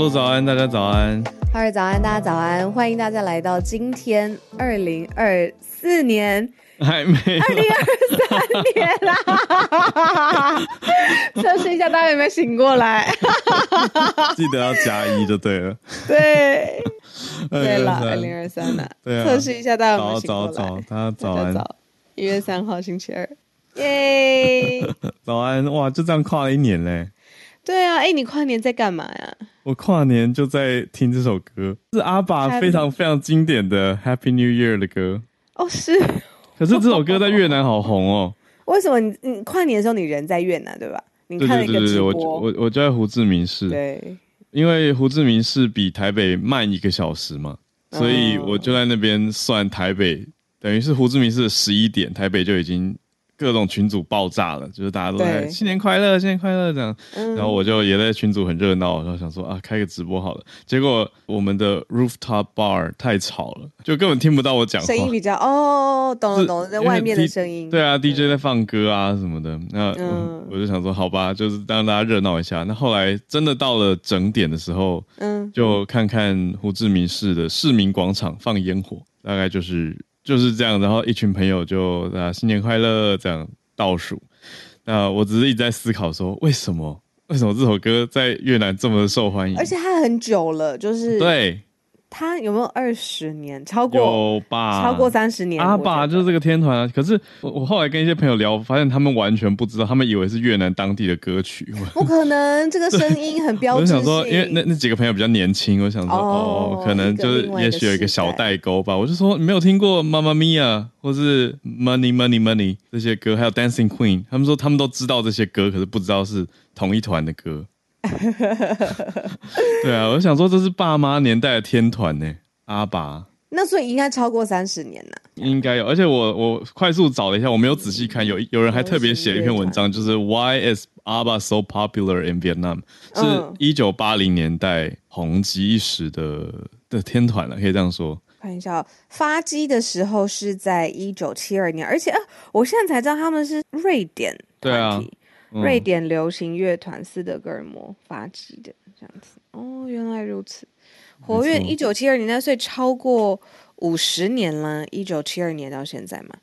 鹿早安，大家早安。哈尔早安，大家早安，欢迎大家来到今天二零二四年，还没二零二三年 啦，测试一下大家有没有醒过来。记得要加一就对了。对，对了，二2023零二三了，对啊测试一下大家有没有早醒过来。早早，大家早安，一月三号星期二，耶！早安！哇，就这样跨了一年嘞。对啊，哎，你跨年在干嘛呀？我跨年就在听这首歌，是阿爸非常非常经典的 Happy New Year 的歌。哦，是，可是这首歌在越南好红哦。为什么你你跨年的时候你人在越南对吧？你对看了一个直对对对对，我播，我我就在胡志明市，对，因为胡志明市比台北慢一个小时嘛，所以哦我就在那边算台北，等于是胡志明市的十一点，台北就已经各种群组爆炸了，就是大家都在新年快乐，新年快乐这样。嗯然后我就也在群组很热闹，然后想说啊，开个直播好了。结果我们的 rooftop bar 太吵了，就根本听不到我讲话声。音比较哦，懂了懂了，在外面的声音，对啊，DJ 在放歌啊什么的，那、嗯我就想说，好吧，就是让大家热闹一下。那后来真的到了整点的时候，嗯，就看看胡志明市的市民广场放烟火，大概就是就是这样。然后一群朋友就啊新年快乐这样倒数。那我只是一直在思考说，为什么为什么这首歌在越南这么的受欢迎？而且它很久了，就是对，它有没有二十年？超过有吧？超过三十年？阿爸就是这个天团啊。可是我我后来跟一些朋友聊，发现他们完全不知道，他们以为是越南当地的歌曲。我 不可能，这个声音很标我志性。就想说，因为那那几个朋友比较年轻，我想说哦哦，可能就是也许有一个小代沟吧。我就说你没有听过《妈妈咪呀》或是《Money Money Money》这些歌，还有《Dancing Queen》，他们说他们都知道这些歌，可是不知道是同一团的歌。对啊，我想说这是爸妈年代的天团呢，阿爸。那所以应该超过三十年了。应该有，而且我我快速找了一下，我没有仔细看，有有人还特别写了一篇文章，就是 Why is ABBA so popular in Vietnam？是嗯一九八零年代红极一时的的天团了，可以这样说。看一下哦，发迹的时候是在一九七二年，而且啊，我现在才知道他们是瑞典对啊瑞典流行乐团斯德哥尔摩发迹的这样子。哦，原来如此，活跃一九七二年代，所以超过五十年了。一九七二年到现在嘛，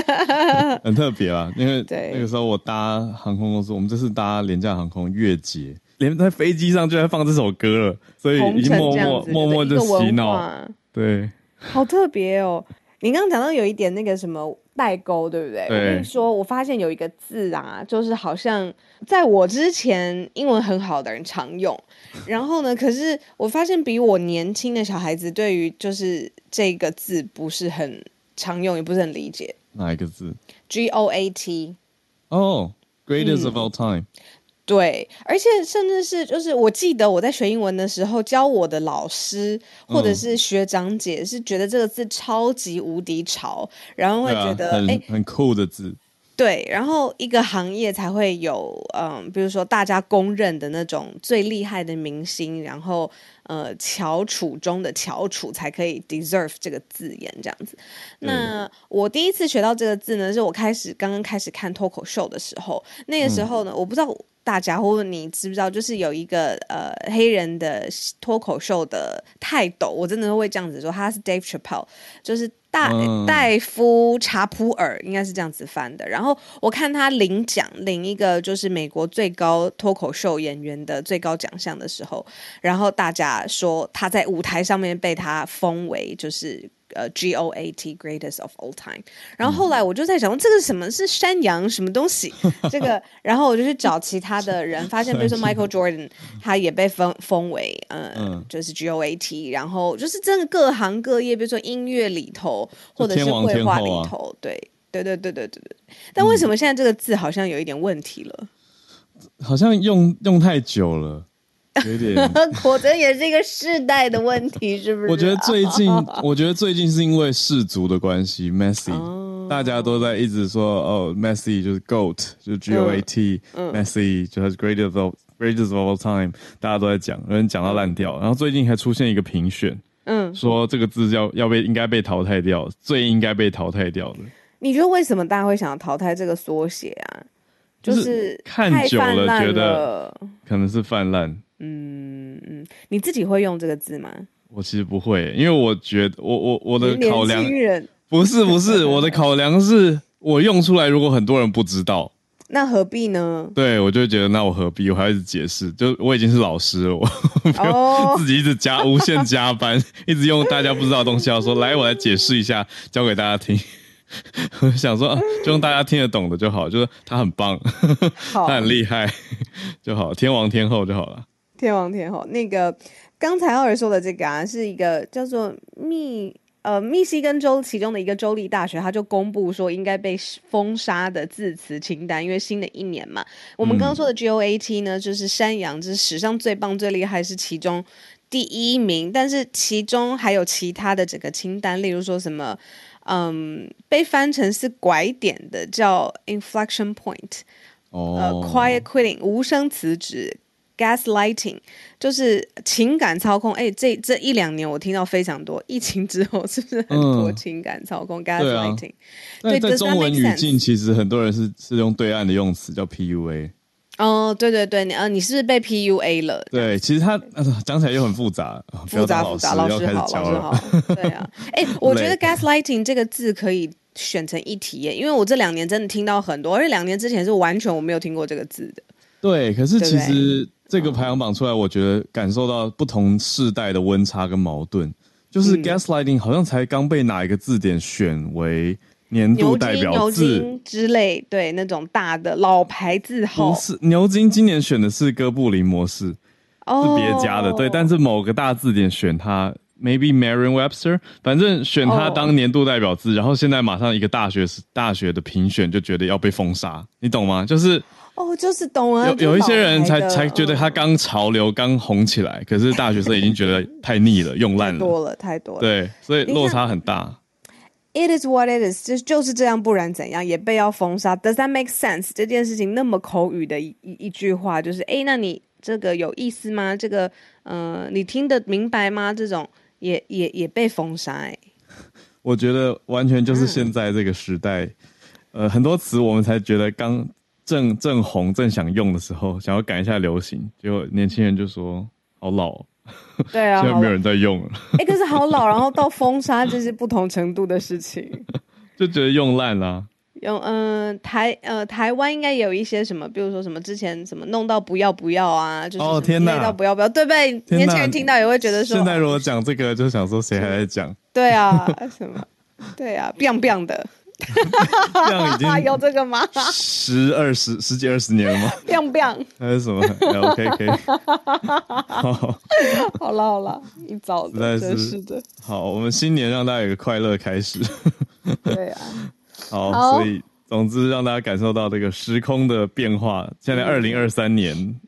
很特别啦，因为对那个时候我搭航空公司，我们这次搭廉价航空月捷，连在飞机上就在放这首歌了，所以已经默默默默对一个文就洗脑。对，好特别哦！你刚刚讲到有一点那个什么代沟，对不对？对我跟你说，我发现有一个字啊，就是好像在我之前英文很好的人常用，然后呢，可是我发现比我年轻的小孩子对于就是这个字不是很常用，也不是很理解。哪一个字？G O A T，哦、g r e a t e s t 嗯 of all time。对，而且甚至是就是我记得我在学英文的时候，教我的老师或者嗯是学长姐是觉得这个字超级无敌潮，然后会觉得很酷的字。对，然后一个行业才会有，嗯，比如说大家公认的那种最厉害的明星，然后呃，翘楚中的翘楚才可以 deserve 这个字眼这样子。那我第一次学到这个字呢，是我开始刚刚开始看脱口秀的时候，那个时候呢，我不知道大家或者你知不知道，就是有一个呃黑人的脱口秀的泰斗，我真的会这样子说，他是 Dave Chappelle，就是大嗯戴夫查普尔应该是这样子翻的。然后我看他领奖，领一个就是美国最高脱口秀演员的最高奖项的时候，然后大家说他在舞台上面被他封为就是。呃，G O A T Greatest of All Time。然后后来我就在想，这个什么是山羊什么东西？这个，然后我就去找其他的人，发现比如说 Michael Jordan，他也被封封为呃，嗯就是 G O A T。然后就是真的各行各业，比如说音乐里头，或者是绘画里头，对对对对对对对。但为什么现在这个字好像有一点问题了？好像用用太久了，有点。果真也是一个世代的问题，是不是？我觉得最近，我觉得最近是因为氏族的关系，Messi，、大家都在一直说哦，Messi 就是 GOAT，就是 G O A T，Messi 就是 greatest of greatest of all time，大家都在讲，有人讲到烂掉。然后最近还出现一个评选，嗯，说这个字要要被应该被淘汰掉，最应该被淘汰掉的。你觉得为什么大家会想要淘汰这个缩写啊？就就是是看久了觉得可能是泛滥。嗯嗯，你自己会用这个字吗？我其实不会，因为我觉得我我我的考量不是不是我的考量是我用出来，如果很多人不知道，那何必呢？对我就会觉得那我何必？我还要一直解释，就我已经是老师了，我 哦自己一直加 无限加班，一直用大家不知道的东西，要说 来我来解释一下，教给大家听。我想说，啊就用大家听得懂的就好，就是他很棒，他，很厉害就好，天王天后就好了。天王天后，那个刚才奥尔说的这个啊，是一个叫做密呃密西根州其中的一个州立大学，他就公布说应该被封杀的字词清单，因为新的一年嘛。我们刚刚说的 G O A T 呢，就是山羊，这是史上最棒最厉害，是其中第一名，但是其中还有其他的整个清单，例如说什么。嗯，被翻成是拐点的叫 inflection point，呃哦，quiet quitting 无声辞职，gaslighting 就是情感操控。哎，这这一两年我听到非常多，疫情之后是不是很多嗯情感操控、啊 gaslighting？但对中文语境，其实很多人是是用对岸的用词叫 PUA。哦，对对对，你呃，你是不是被 PUA 了？对，其实他呃讲起来又很复杂，复杂复杂，老师好。老师好，对啊，哎，我觉得 gaslighting 这个字可以选成一题耶，因为我这两年真的听到很多，而且两年之前是完全我没有听过这个字的。对，可是其实这个排行榜出来，我觉得感受到不同世代的温差跟矛盾。就是嗯。gaslighting 好像才刚被哪一个字典选为年度牛代表字，津之类，对那种大的老牌字号。不，是牛津今年选的是哥布林模式，是哦别家的，对，但是某个大字典选它，maybe Merriam-Webster，反正选它哦。当年度代表字，然后现在马上一个大学大学的评选就觉得要被封杀，你懂吗？就是哦，就是懂啊，有有一些人才才觉得他嗯刚潮流刚红起来，可是大学生已经觉得太腻了，用烂了，太多了，太多了。对，所以落差很大。It is what it is，就就是这样，不然怎样也被要封杀。Does that make sense？这件事情那么口语的一一一句话，就是哎，那你这个有意思吗？这个呃，你听得明白吗？这种也也也被封杀哎。我觉得完全就是现在这个时代，呃，很多词我们才觉得刚正正红正想用的时候，想要赶一下流行，结果年轻人就说好老哦，对啊，现在没有人在用了，哎，可是好老，然后到封杀，这是不同程度的事情。就觉得用烂啦、有嗯、台呃台湾应该有一些什么，比如说什么之前什么弄到不要不要啊，就是哦天哪不要不要，对不对？年轻人听到也会觉得说，现在如果讲这个，就想说谁还在讲？对啊，什么对啊，biang biang 的，这样已有经 这个吗十二十十几二十年了吗？？biang biang，还是什么？OK OK，好好了好了，一早真是是的，好，我们新年让大家有个快乐开始。对啊，好，好所以总之让大家感受到这个时空的变化。现在二零二三年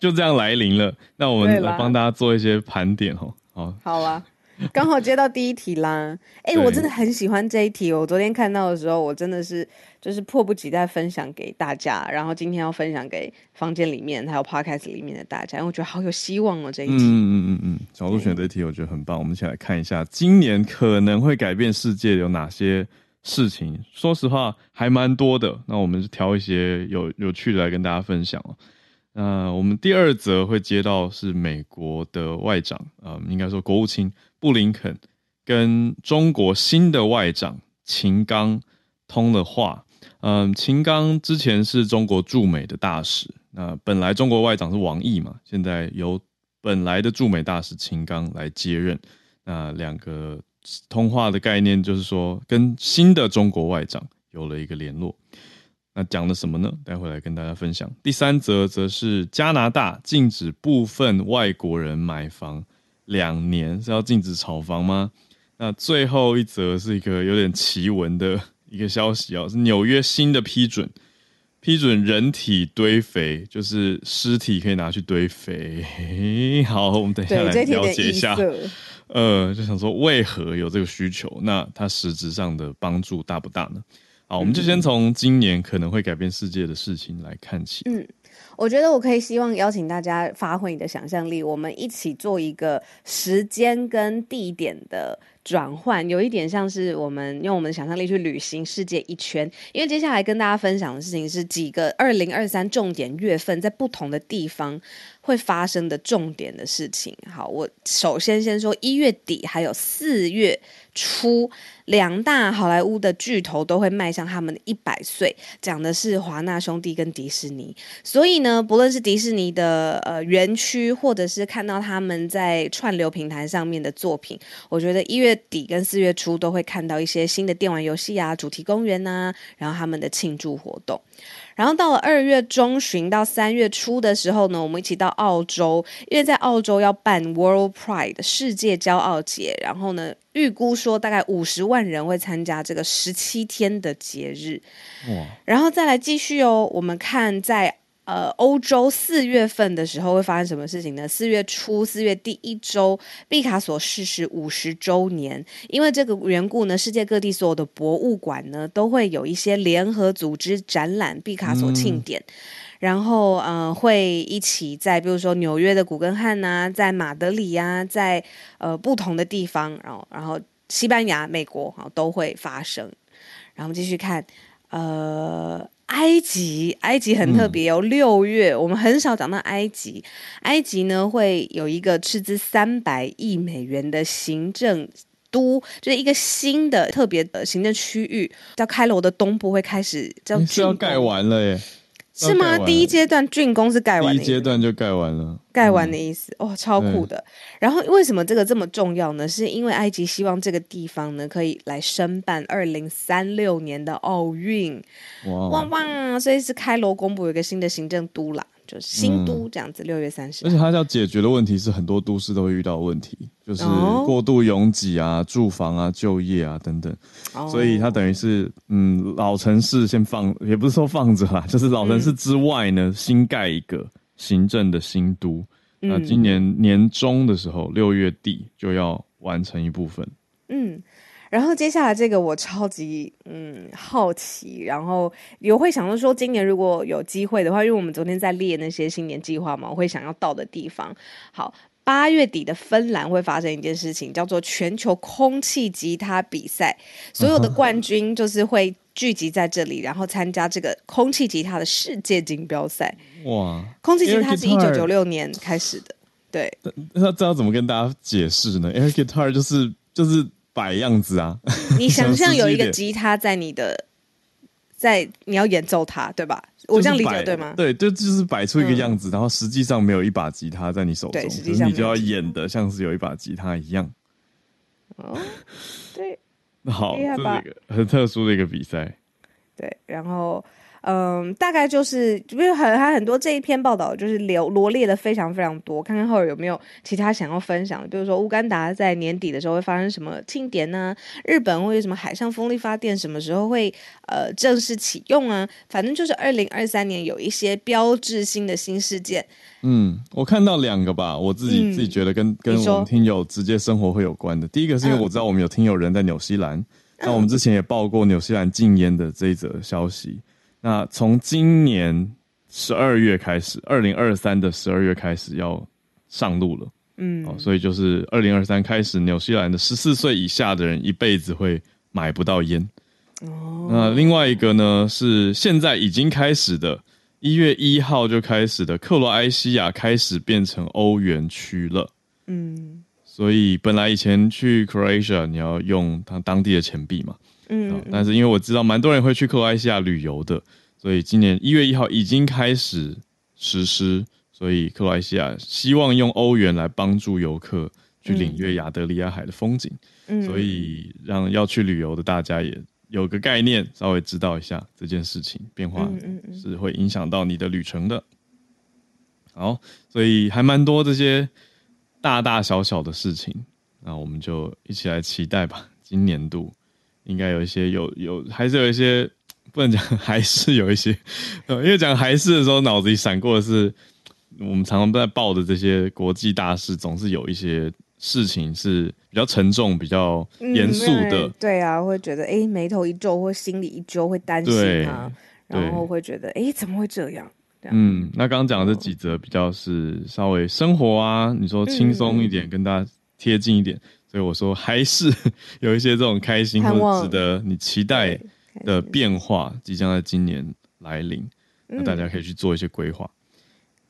就这样来临了，那我们来帮大家做一些盘点哦。好，好啦。刚好接到第一题啦！哎、对我真的很喜欢这一题。我昨天看到的时候，我真的是就是迫不及待分享给大家，然后今天要分享给房间里面还有 podcast 里面的大家，因为我觉得好有希望哦这一题。嗯嗯嗯嗯，小鹿选这题我觉得很棒。我们一起来看一下，今年可能会改变世界有哪些事情。说实话，还蛮多的。那我们就挑一些有有趣的来跟大家分享哦。那我们第二则会接到是美国的外长，呃，应该说国务卿布林肯跟中国新的外长秦刚通了话。嗯，秦刚之前是中国驻美的大使，那本来中国外长是王毅嘛，现在由本来的驻美大使秦刚来接任。那两个通话的概念就是说，跟新的中国外长有了一个联络。那讲了什么呢？待会来跟大家分享。第三则则是加拿大禁止部分外国人买房两年，是要禁止炒房吗？那最后一则是一个有点奇闻的一个消息哦，是纽约新的批准，批准人体堆肥，就是尸体可以拿去堆肥。好，我们等一下来了解一下。呃，就想说为何有这个需求？那它实质上的帮助大不大呢？好，我们就先从今年可能会改变世界的事情来看起。嗯，我觉得我可以希望邀请大家发挥你的想象力，我们一起做一个时间跟地点的转换，有一点像是我们用我们的想象力去旅行世界一圈。因为接下来跟大家分享的事情是几个二零二三重点月份在不同的地方会发生的重点的事情。好，我首先先说一月底还有四月初。两大好莱坞的巨头都会迈向他们的一百岁，讲的是华纳兄弟跟迪士尼。所以呢，不论是迪士尼的呃园区，或者是看到他们在串流平台上面的作品，我觉得一月底跟四月初都会看到一些新的电玩游戏啊、主题公园呐，然后他们的庆祝活动。然后到了二月中旬到三月初的时候呢，我们一起到澳洲，因为在澳洲要办 World Pride 世界骄傲节，然后呢，预估说大概五十万人会参加这个十七天的节日。哇！然后再来继续哦，我们看在。呃，欧洲四月份的时候会发生什么事情呢？四月初，四月第一周，毕卡索逝世五十周年。因为这个缘故呢，世界各地所有的博物馆呢，都会有一些联合组织展览毕卡索庆典。然后，呃，会一起在，比如说纽约的古根汉呐，在马德里呀，在呃不同的地方，然后，然后西班牙、美国哈都会发生。然后继续看，呃。埃及，埃及很特别哦。六月，我们很少讲到埃及。埃及呢，会有一个斥资三百亿美元的行政都，就是一个新的特别的行政区域，叫开罗的东部会开始，叫是要盖完了耶。是吗？第一阶段竣工是盖完，第一阶段就盖完了，盖完的意思哦，超酷的。然后为什么这个这么重要呢？是因为埃及希望这个地方呢可以来申办二零三六年的奥运，哇哇！所以是开罗公布有一个新的行政都啦。就是新都这样子，六月三十。而且它要解决的问题是很多都市都会遇到问题，就是过度拥挤啊、住房啊、就业啊等等。所以它等于是，嗯，老城市先放，也不是说放着啦，就是老城市之外呢，新盖一个行政的新都。那今年年中的时候，六月底就要完成一部分。嗯。然后接下来这个我超级嗯好奇，然后也会想到说，今年如果有机会的话，因为我们昨天在列那些新年计划嘛，我会想要到的地方。好，八月底的芬兰会发生一件事情，叫做全球空气吉他比赛，所有的冠军就是会聚集在这里，然后参加这个空气吉他的世界锦标赛。哇，空气吉他是一九九六年开始的，对。那这要怎么跟大家解释呢？Air guitar 就是就是。摆样子啊！你 想象有一个吉他在你的，在你要演奏它，对吧？我这样理解对吗？对，就就是摆出一个样子，然后实际上没有一把吉他在你手中，可是你就要演的像是有一把吉他一样。哦，对，好，这是一个很特殊的一个比赛。对，然后。嗯，大概就是，因为很还很多这一篇报道就是罗罗列的非常非常多，看看后有没有其他想要分享的，比如说乌干达在年底的时候会发生什么庆典呢？日本会有什么海上风力发电什么时候会呃正式启用啊？反正就是二零二三年有一些标志性的新事件。嗯，我看到两个吧，我自己自己觉得跟跟我们听友直接生活会有关的。第一个是因为我知道我们有听友人在纽西兰，那我们之前也报过纽西兰禁烟的这一则消息。那从今年十二月开始，二零二三的十二月开始要上路了，嗯，哦，所以就是二零二三开始，纽西兰的十四岁以下的人一辈子会买不到烟。哦，那另外一个呢是现在已经开始的，一月一号就开始的，克罗埃西亚开始变成欧元区了。嗯。所以本来以前去 Croatia 你要用它当地的钱币嘛，嗯，但是因为我知道蛮多人会去克罗埃西亚旅游的，所以今年一月一号已经开始实施，所以克罗埃西亚希望用欧元来帮助游客去领略亚得里亚海的风景，嗯，所以让要去旅游的大家也有个概念，稍微知道一下这件事情变化是会影响到你的旅程的。好，所以还蛮多这些大大小小的事情，那我们就一起来期待吧。今年度应该有一些有有，还是有一些不能讲，还是有一些，呃，因为讲还是的时候，脑子里闪过的是，我们常常在报的这些国际大事，总是有一些事情是比较沉重、比较严肃的。对啊，会觉得哎，眉头一皱，或心里一揪，会担心啊，然后会觉得哎，怎么会这样？嗯，那刚刚讲的这几则比较是稍微生活啊，你说轻松一点，跟大家贴近一点，所以我说还是 有一些这种开心值得你期待的变化，即将在今年来临，那大家可以去做一些规划。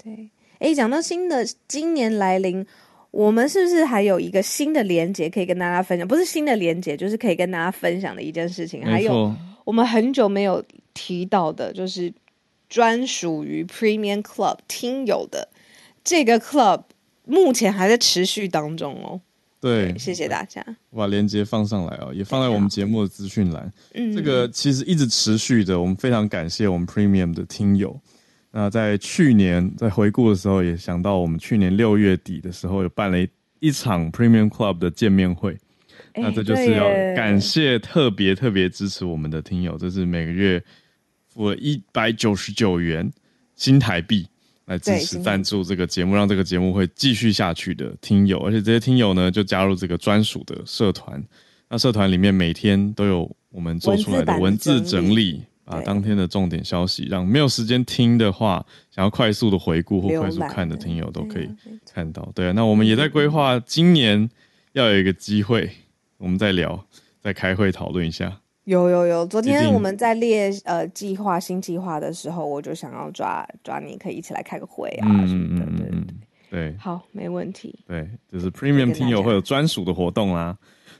对，哎，讲到新的今年来临，我们是不是还有一个新的连接可以跟大家分享？不是新的连接，就是可以跟大家分享的一件事情。还有我们很久没有提到的，就是。专属于 Premium Club 听友的这个 Club 目前还在持续当中哦。对，谢谢大家。我把链接放上来哦，也放在我们节目的资讯栏。嗯，这个其实一直持续的，我们非常感谢我们 Premium 的听友。那在去年在回顾的时候，也想到我们去年六月底的时候有办了一一场 Premium Club 的见面会。那这就是要感谢特别特别支持我们的听友，这是每个月。付了一百九十九元新台币来支持赞助这个节目，让这个节目会继续下去的听友，而且这些听友呢就加入这个专属的社团。那社团里面每天都有我们做出来的文字整理，把当天的重点消息，让没有时间听的话，想要快速的回顾或快速看的听友都可以看到。对啊，那我们也在规划今年要有一个机会，我们再聊，再开会讨论一下。有有有，昨天我们在列呃计划新计划的时候，我就想要抓抓你，可以一起来开个会啊什么的，对对对，好，没问题。对，就是 Premium 听友会有专属的活动啦，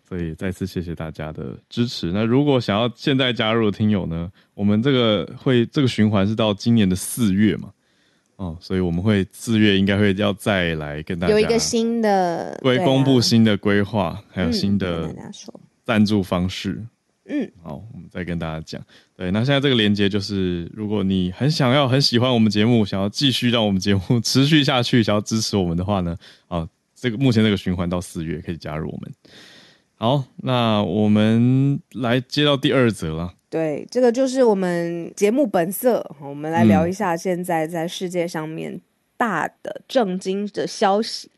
所以再次谢谢大家的支持。那如果想要现在加入的听友呢，我们这个会这个循环是到今年的四月嘛，哦，所以我们会四月应该会要再来跟大家有一个新的会公布新的规划，还有新的赞助方式。嗯，好，我们再跟大家讲。对，那现在这个连接就是，如果你很想要、很喜欢我们节目，想要继续让我们节目持续下去，想要支持我们的话呢，啊，这个目前这个循环到四月可以加入我们。好，那我们来接到第二则了。对，这个就是我们节目本色。我们来聊一下现在在世界上面大的震惊的消息。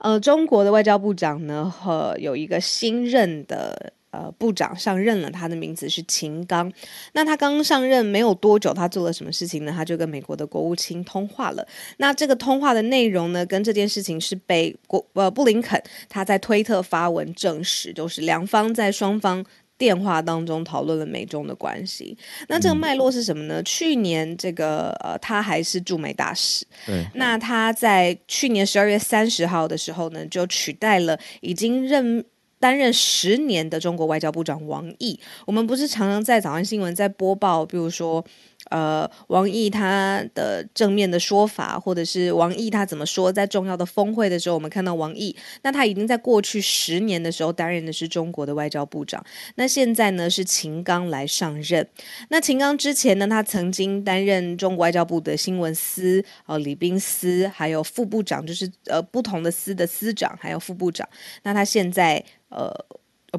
呃，中国的外交部长呢，和有一个新任的。呃，部长上任了，他的名字是秦刚。那他刚上任没有多久，他做了什么事情呢？他就跟美国的国务卿通话了。那这个通话的内容呢，跟这件事情是被国呃布林肯他在推特发文证实，就是两方在双方电话当中讨论了美中的关系。那这个脉络是什么呢？去年这个呃，他还是驻美大使。对。那他在去年十二月三十号的时候呢，就取代了已经任。担任十年的中国外交部长王毅，我们不是常常在早安新闻在播报，比如说，呃，王毅他的正面的说法，或者是王毅他怎么说，在重要的峰会的时候，我们看到王毅，那他已经在过去十年的时候担任的是中国的外交部长，那现在呢是秦刚来上任，那秦刚之前呢，他曾经担任中国外交部的新闻司，呃，礼宾司，还有副部长，就是呃不同的司的司长，还有副部长，那他现在。呃，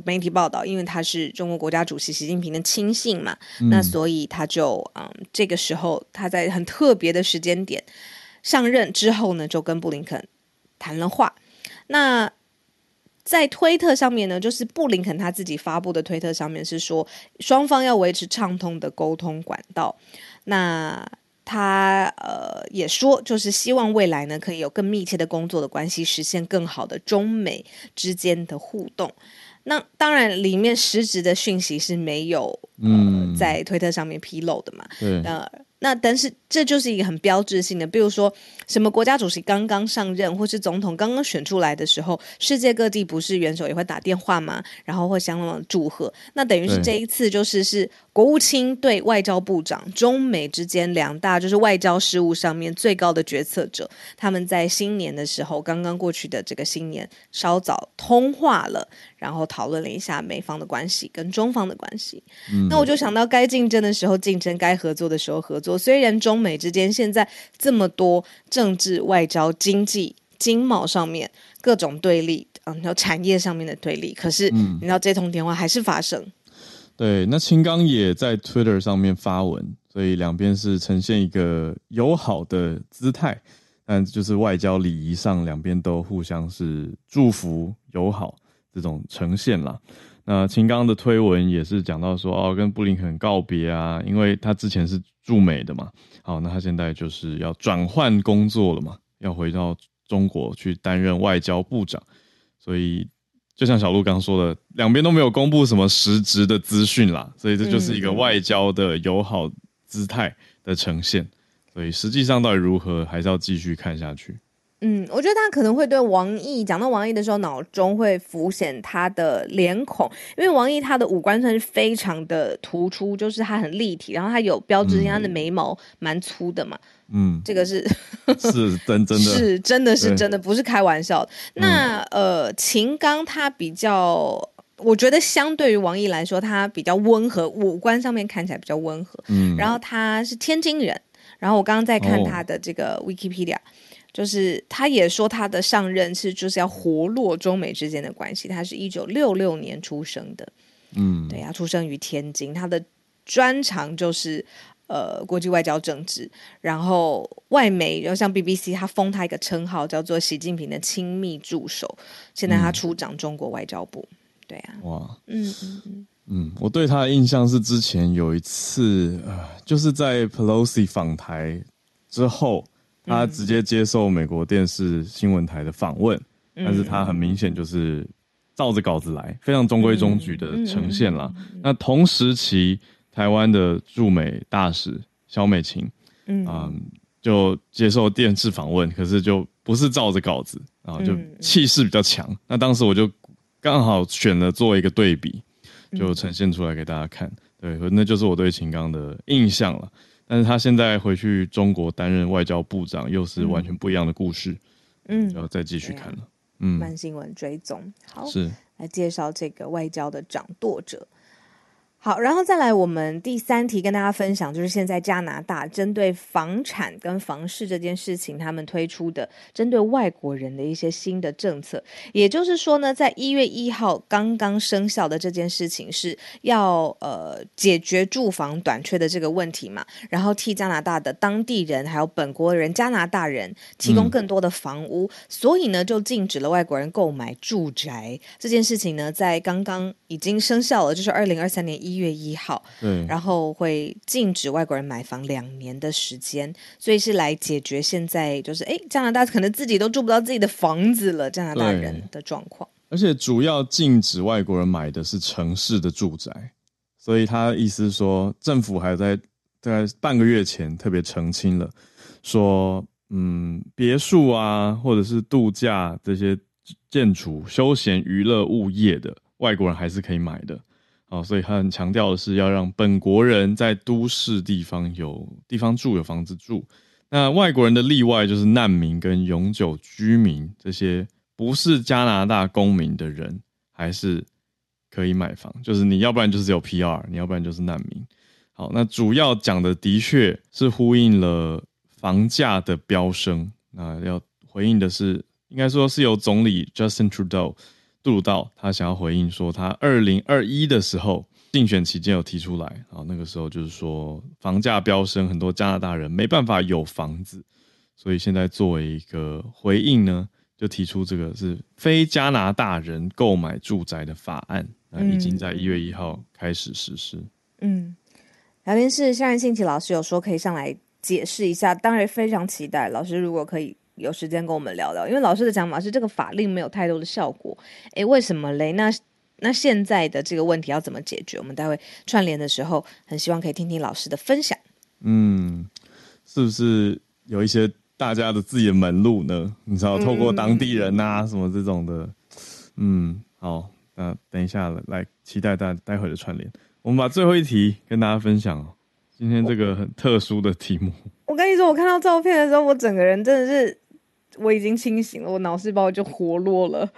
媒体报道，因为他是中国国家主席习近平的亲信嘛，那所以他就嗯，这个时候他在很特别的时间点上任之后呢，就跟布林肯谈了话。那在推特上面呢，就是布林肯他自己发布的推特上面是说，双方要维持畅通的沟通管道。那他呃也说，就是希望未来呢可以有更密切的工作的关系，实现更好的中美之间的互动。那当然，里面实质的讯息是没有呃在推特上面披露的嘛。对。那那但是这就是一个很标志性的，比如说什么国家主席刚刚上任，或是总统刚刚选出来的时候，世界各地不是元首也会打电话嘛？然后会相当的祝贺。那等于是这一次就是是国务卿对外交部长，中美之间两大就是外交事务上面最高的决策者，他们在新年的时候，刚刚过去的这个新年稍早通话了，然后讨论了一下美方的关系跟中方的关系。那我就想到，该竞争的时候竞争，该合作的时候合作。虽然中美之间现在这么多政治、外交、经济、经贸上面各种对立，嗯，然后产业上面的对立，可是你知道这通电话还是发生。对，那青刚也在 Twitter 上面发文，所以两边是呈现一个友好的姿态，但就是外交礼仪上，两边都互相是祝福友好这种呈现啦。那秦刚的推文也是讲到说，哦，跟布林肯告别啊，因为他之前是驻美的嘛，好，那他现在就是要转换工作了嘛，要回到中国去担任外交部长，所以就像小鹿刚说的，两边都没有公布什么实质的资讯啦，所以这就是一个外交的友好姿态的呈现，所以实际上到底如何，还是要继续看下去。嗯，我觉得他可能会对王毅讲到王毅的时候，脑中会浮现他的脸孔，因为王毅他的五官算是非常的突出，就是他很立体，然后他有标志性，他的眉毛蛮粗的嘛。嗯，这个是 是真真的，是真的是真的，不是开玩笑。那呃，秦刚他比较，我觉得相对于王毅来说，他比较温和，五官上面看起来比较温和。嗯，然后他是天津人，然后我刚刚在看他的这个 Wikipedia。就是他也说他的上任是就是要活络中美之间的关系。他是一九六六年出生的，嗯，对呀，出生于天津。他的专长就是呃国际外交政治，然后外媒，然后像 BBC，他封他一个称号叫做习近平的亲密助手。现在他出掌中国外交部，对啊，哇，嗯嗯嗯嗯，我对他的印象是之前有一次呃，就是在 Pelosi 访台之后。他直接接受美国电视新闻台的访问，但是他很明显就是照着稿子来，非常中规中矩的呈现了。那同时期台湾的驻美大使肖美琴，嗯，就接受电视访问，可是就不是照着稿子，然后就气势比较强。那当时我就刚好选了做一个对比，就呈现出来给大家看。对，那就是我对秦刚的印象了。但是他现在回去中国担任外交部长，又是完全不一样的故事。嗯，要再继续看了。嗯，慢新闻追踪，好，是来介绍这个外交的掌舵者。好，然后再来，我们第三题跟大家分享，就是现在加拿大针对房产跟房市这件事情，他们推出的针对外国人的一些新的政策。也就是说呢，在一月一号刚刚生效的这件事情，是要呃解决住房短缺的这个问题嘛，然后替加拿大的当地人还有本国人加拿大人提供更多的房屋，所以呢，就禁止了外国人购买住宅这件事情呢，在刚刚已经生效了，就是二零二三年一。一月一号，嗯，然后会禁止外国人买房两年的时间，所以是来解决现在就是哎，加拿大可能自己都住不到自己的房子了，加拿大人的状况。而且主要禁止外国人买的是城市的住宅，所以他意思说，政府还在大概半个月前特别澄清了，说嗯，别墅啊，或者是度假这些建筑、休闲娱乐物业的外国人还是可以买的。哦，所以他很强调的是要让本国人在都市地方有地方住，有房子住。那外国人的例外就是难民跟永久居民这些不是加拿大公民的人，还是可以买房。就是你要不然就是有 PR，你要不然就是难民。好，那主要讲的的确是呼应了房价的飙升。那要回应的是，应该说是由总理 Justin Trudeau。杜鲁道他想要回应说，他二零二一的时候竞选期间有提出来啊，那个时候就是说房价飙升，很多加拿大人没办法有房子，所以现在作为一个回应呢，就提出这个是非加拿大人购买住宅的法案，那已经在一月一号开始实施。嗯，聊天室夏仁信奇老师有说可以上来解释一下，当然非常期待老师如果可以。有时间跟我们聊聊，因为老师的讲法是这个法令没有太多的效果，诶，为什么嘞？那那现在的这个问题要怎么解决？我们待会串联的时候，很希望可以听听老师的分享。嗯，是不是有一些大家的自己的门路呢？你知道，透过当地人啊，什么这种的，嗯，好，那等一下来来期待待待会的串联。我们把最后一题跟大家分享哦。今天这个很特殊的题目，我跟你说，我看到照片的时候，我整个人真的是我已经清醒了，我脑细胞就活络了。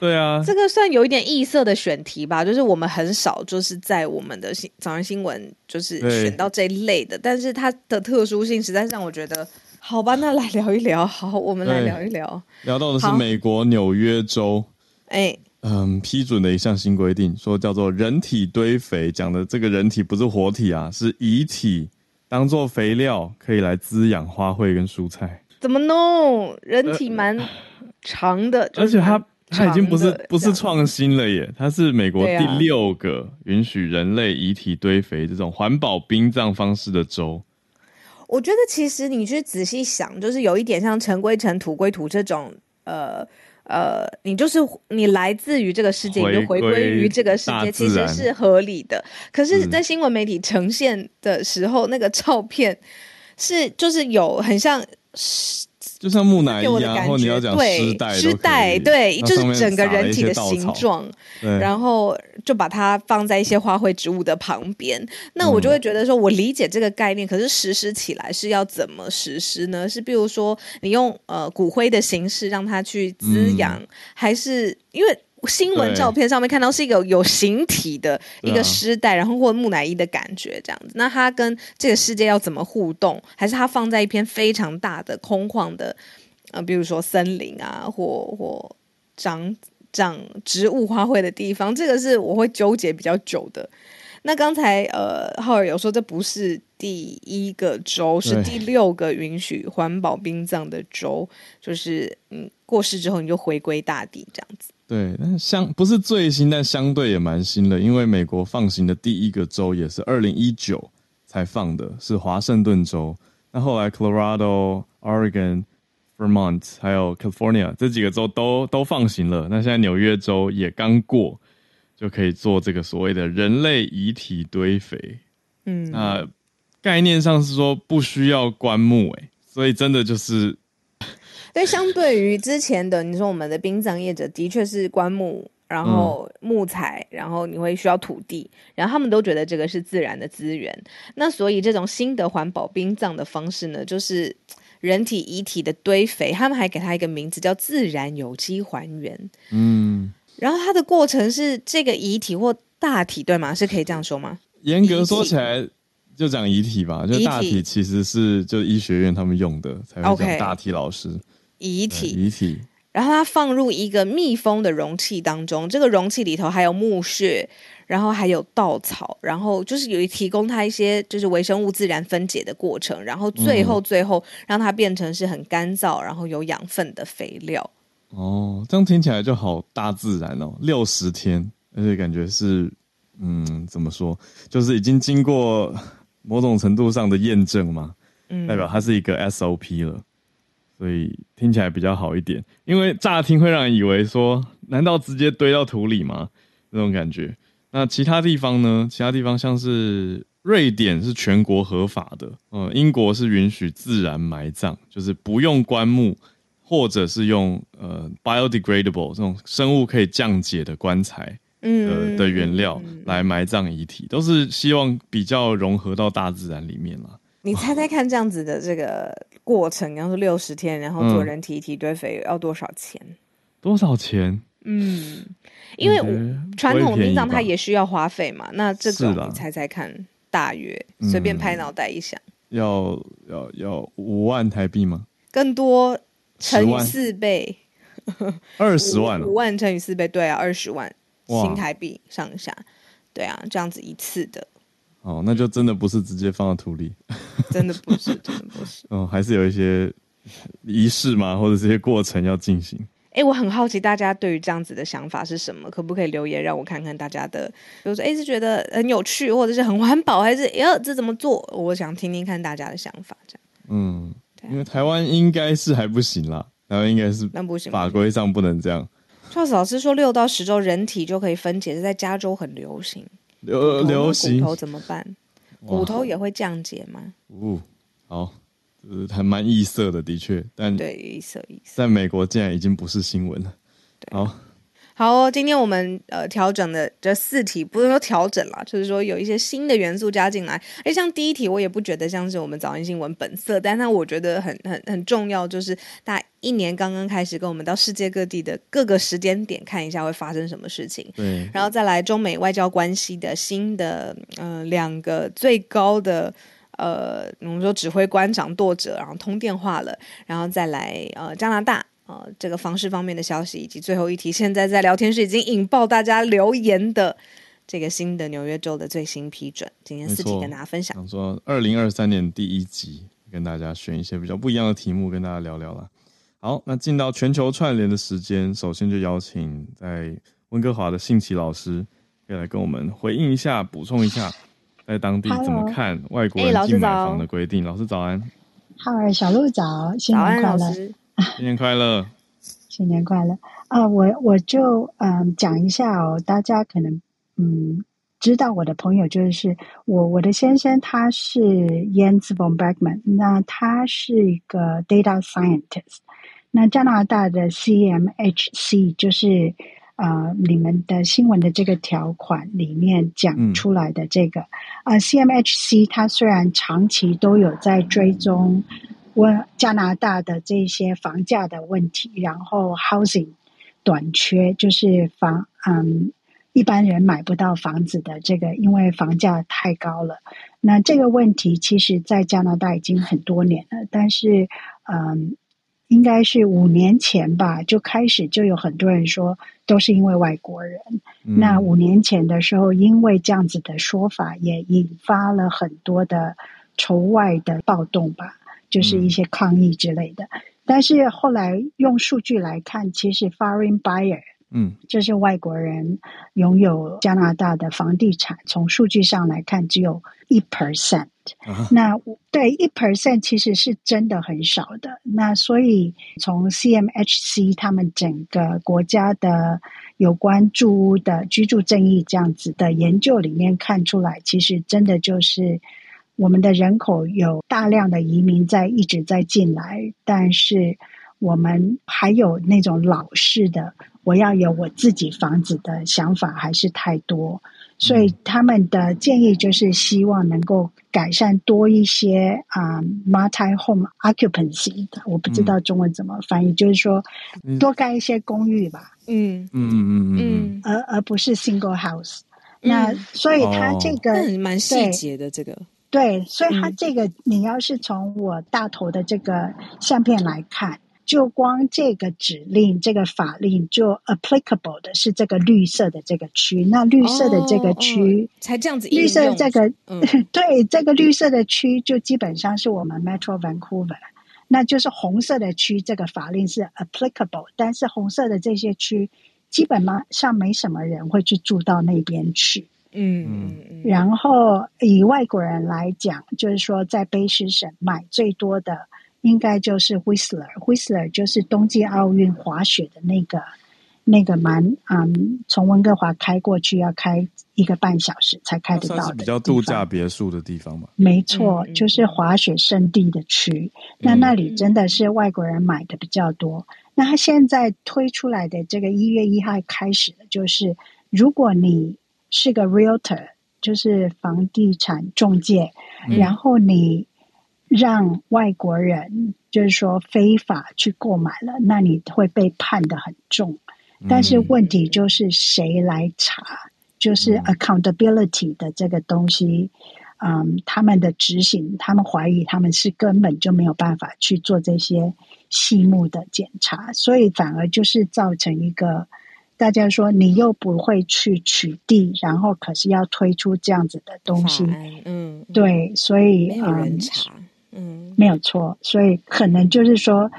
对啊，这个算有一点异色的选题吧，就是我们很少就是在我们的新早上新闻就是选到这一类的，但是它的特殊性实在让我觉得，好吧，那来聊一聊。好，我们来聊一聊。聊到的是美国纽约州。哎。嗯，批准的一项新规定，说叫做人体堆肥，讲的这个人体不是活体啊，是遗体，当做肥料可以来滋养花卉跟蔬菜。怎么弄？人体蛮长的，而且它它已经不是不是创新了耶，它是美国第六个允许人类遗体堆肥这种环保殡葬方式的州。我觉得其实你去仔细想，就是有一点像尘归尘，土归土这种，呃。呃，你就是你来自于这个世界，你就回归于这个世界，其实是合理的。可是，在新闻媒体呈现的时候，那个照片是就是有很像。就像木乃伊啊，然后你要讲尸袋，尸袋对，就是整个人体的形状，然后就把它放在一些花卉植物的旁边。那我就会觉得说，我理解这个概念，可是实施起来是要怎么实施呢？是比如说，你用呃骨灰的形式让它去滋养，还是因为？新闻照片上面看到是一个有形体的一个尸袋，然后或木乃伊的感觉这样子。那它跟这个世界要怎么互动？还是它放在一片非常大的空旷的，呃，比如说森林啊，或或长长植物花卉的地方？这个是我会纠结比较久的。那刚才呃，浩尔有说这不是第一个州，是第六个允许环保殡葬的州，就是嗯，过世之后你就回归大地这样子。对，但相不是最新，但相对也蛮新的。因为美国放行的第一个州也是二零一九才放的，是华盛顿州。那后来 Colorado、Oregon、Vermont 还有 California 这几个州都都放行了。那现在纽约州也刚过，就可以做这个所谓的人类遗体堆肥。嗯，那概念上是说不需要棺木，哎，所以真的就是。所以，相对于之前的，你说我们的殡葬业者的确是棺木，然后木材，然后你会需要土地，然后他们都觉得这个是自然的资源。那所以，这种新的环保殡葬的方式呢，就是人体遗体的堆肥，他们还给它一个名字叫自然有机还原。嗯，然后它的过程是这个遗体或大体对吗？是可以这样说吗？严格说起来，就讲遗体吧。就大体其实是就医学院他们用的，才会讲大体老师。遗体，遗体，然后它放入一个密封的容器当中，这个容器里头还有木屑，然后还有稻草，然后就是有提供它一些就是微生物自然分解的过程，然后最后最后让它变成是很干燥，然后有养分的肥料。哦，这样听起来就好大自然哦，六十天，而且感觉是，嗯，怎么说，就是已经经过某种程度上的验证嘛，嗯，代表它是一个 SOP 了。所以听起来比较好一点，因为乍听会让人以为说，难道直接堆到土里吗？那种感觉。那其他地方呢？其他地方像是瑞典是全国合法的，嗯，英国是允许自然埋葬，就是不用棺木，或者是用呃 biodegradable 这种生物可以降解的棺材，嗯的原料来埋葬遗体，都是希望比较融合到大自然里面了。你猜猜看，这样子的这个过程，然后是六十天，然后做人体体堆肥要多少钱？多少钱？嗯，因为传统殡葬它也需要花费嘛。那这个你猜猜看，大约随便拍脑袋一想，要要要五万台币吗？更多乘以四倍，二十万，五万乘以四倍，对啊，二十万新台币上下，对啊，这样子一次的。哦，那就真的不是直接放到土里，真的不是，真的不是。哦，还是有一些仪式嘛，或者这些过程要进行。哎，我很好奇大家对于这样子的想法是什么？可不可以留言让我看看大家的？比如说，哎，是觉得很有趣，或者是很环保，还是哎，这怎么做？我想听听看大家的想法。这样，嗯，因为台湾应该是还不行啦，台湾应该是那不行，法规上不能这样。赵老师说，六到十周人体就可以分解，是在加州很流行。流流行头怎么办？骨头也会降解吗？哦，好，呃，还蛮异色的，的确，但对，异色异色。在美国竟然已经不是新闻了。好，好哦，今天我们呃调整的这四题，不是说调整了，就是说有一些新的元素加进来。哎，像第一题，我也不觉得像是我们早安新闻本色，但那我觉得很很很重要，就是大家一年刚刚开始，跟我们到世界各地的各个时间点看一下会发生什么事情。对，然后再来中美外交关系的新的呃两个最高的呃我们说指挥官掌舵者，然后通电话了，然后再来呃加拿大。呃，这个房市方面的消息，以及最后一题，现在在聊天室已经引爆大家留言的这个新的纽约州的最新批准，今天四题跟大家分享。想说二零二三年第一集，跟大家选一些比较不一样的题目，跟大家聊聊啦。好，那进到全球串联的时间，首先就邀请在温哥华的信奇老师，可以来跟我们回应一下，补充一下，在当地怎么看外国人进买房的规定。老师早安，嗨，小鹿早，新年快乐。新年快乐，新年快乐啊！我我就嗯讲一下哦，大家可能嗯知道我的朋友就是我我的先生他是 Jens von Bergman，那他是一个 data scientist，那加拿大的 CMHC 就是啊你们的新闻的这个条款里面讲出来的这个啊 CMHC，它虽然长期都有在追踪。问加拿大的这些房价的问题，然后 housing 短缺，就是房嗯一般人买不到房子的这个，因为房价太高了。那这个问题其实，在加拿大已经很多年了，但是嗯，应该是五年前吧，就开始就有很多人说都是因为外国人。那五年前的时候，因为这样子的说法，也引发了很多的仇外的暴动吧。就是一些抗议之类的，但是后来用数据来看，其实 foreign buyer，嗯，就是外国人拥有加拿大的房地产，从数据上来看只有一 percent，那对一 percent 其实是真的很少的。那所以从 CMHC 他们整个国家的有关住屋的居住正义这样子的研究里面看出来，其实真的就是。我们的人口有大量的移民在一直在进来，但是我们还有那种老式的我要有我自己房子的想法还是太多，所以他们的建议就是希望能够改善多一些啊，multi home occupancy 的，我不知道中文怎么翻译，就是说多盖一些公寓吧，嗯。嗯嗯嗯嗯，而而不是 single house。那所以它这个蛮细节的这个。对，所以它这个，你要是从我大头的这个相片来看，就光这个指令、这个法令就 applicable 的是这个绿色的这个区。那绿色的这个区才这样子，绿色这个，对，这个绿色的区就基本上是我们 Metro Vancouver，那就是红色的区，这个法令是 applicable，但是红色的这些区基本上没什么人会去住到那边去。嗯嗯，然后以外国人来讲，就是说在卑诗省买最多的应该就是 Whistler，Whistler 就是冬季奥运滑雪的那个那个蛮嗯，从温哥华开过去要开一个半小时才开得到的，比较度假别墅的地方嘛。没错，就是滑雪圣地的区，那那里真的是外国人买的比较多。那他现在推出来的这个一月一号开始的，就是如果你是个 realtor，就是房地产中介，然后你让外国人就是说非法去购买了，那你会被判的很重。但是问题就是谁来查？就是 accountability 的这个东西，嗯，他们的执行，他们怀疑他们是根本就没有办法去做这些细目的检查，所以反而就是造成一个。大家说你又不会去取缔，然后可是要推出这样子的东西，嗯，对，所以没有人查，嗯，没有错，所以可能就是说，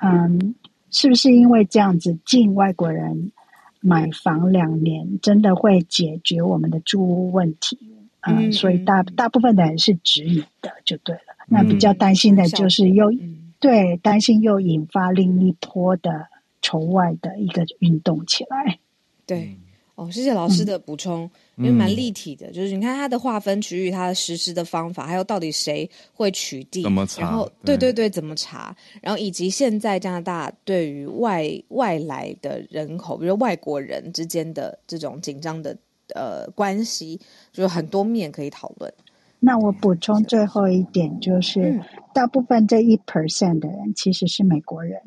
嗯，是不是因为这样子进外国人买房两年，真的会解决我们的住屋问题？嗯，所以大大部分的人是质疑的，就对了。那比较担心的就是又对担心又引发另一波的。筹外的一个运动起来，对，哦，谢谢老师的补充，因为蛮立体的，就是你看它的划分区域，它的实施的方法，还有到底谁会取缔，怎么查然后对。对对对，怎么查，然后以及现在加拿大对于外外来的人口，比如说外国人之间的这种紧张的呃关系，就有很多面可以讨论。那我补充最后一点，就是、嗯。大部分这一 percent 的人其实是美国人，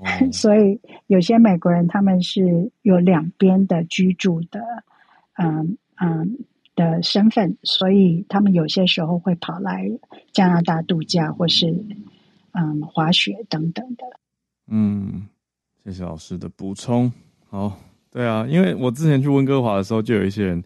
哦 所以有些美国人他们是有两边的居住的，嗯嗯的身份，所以他们有些时候会跑来加拿大度假或是嗯滑雪等等的。嗯，谢谢老师的补充。好，对啊，因为我之前去温哥华的时候，就有一些人，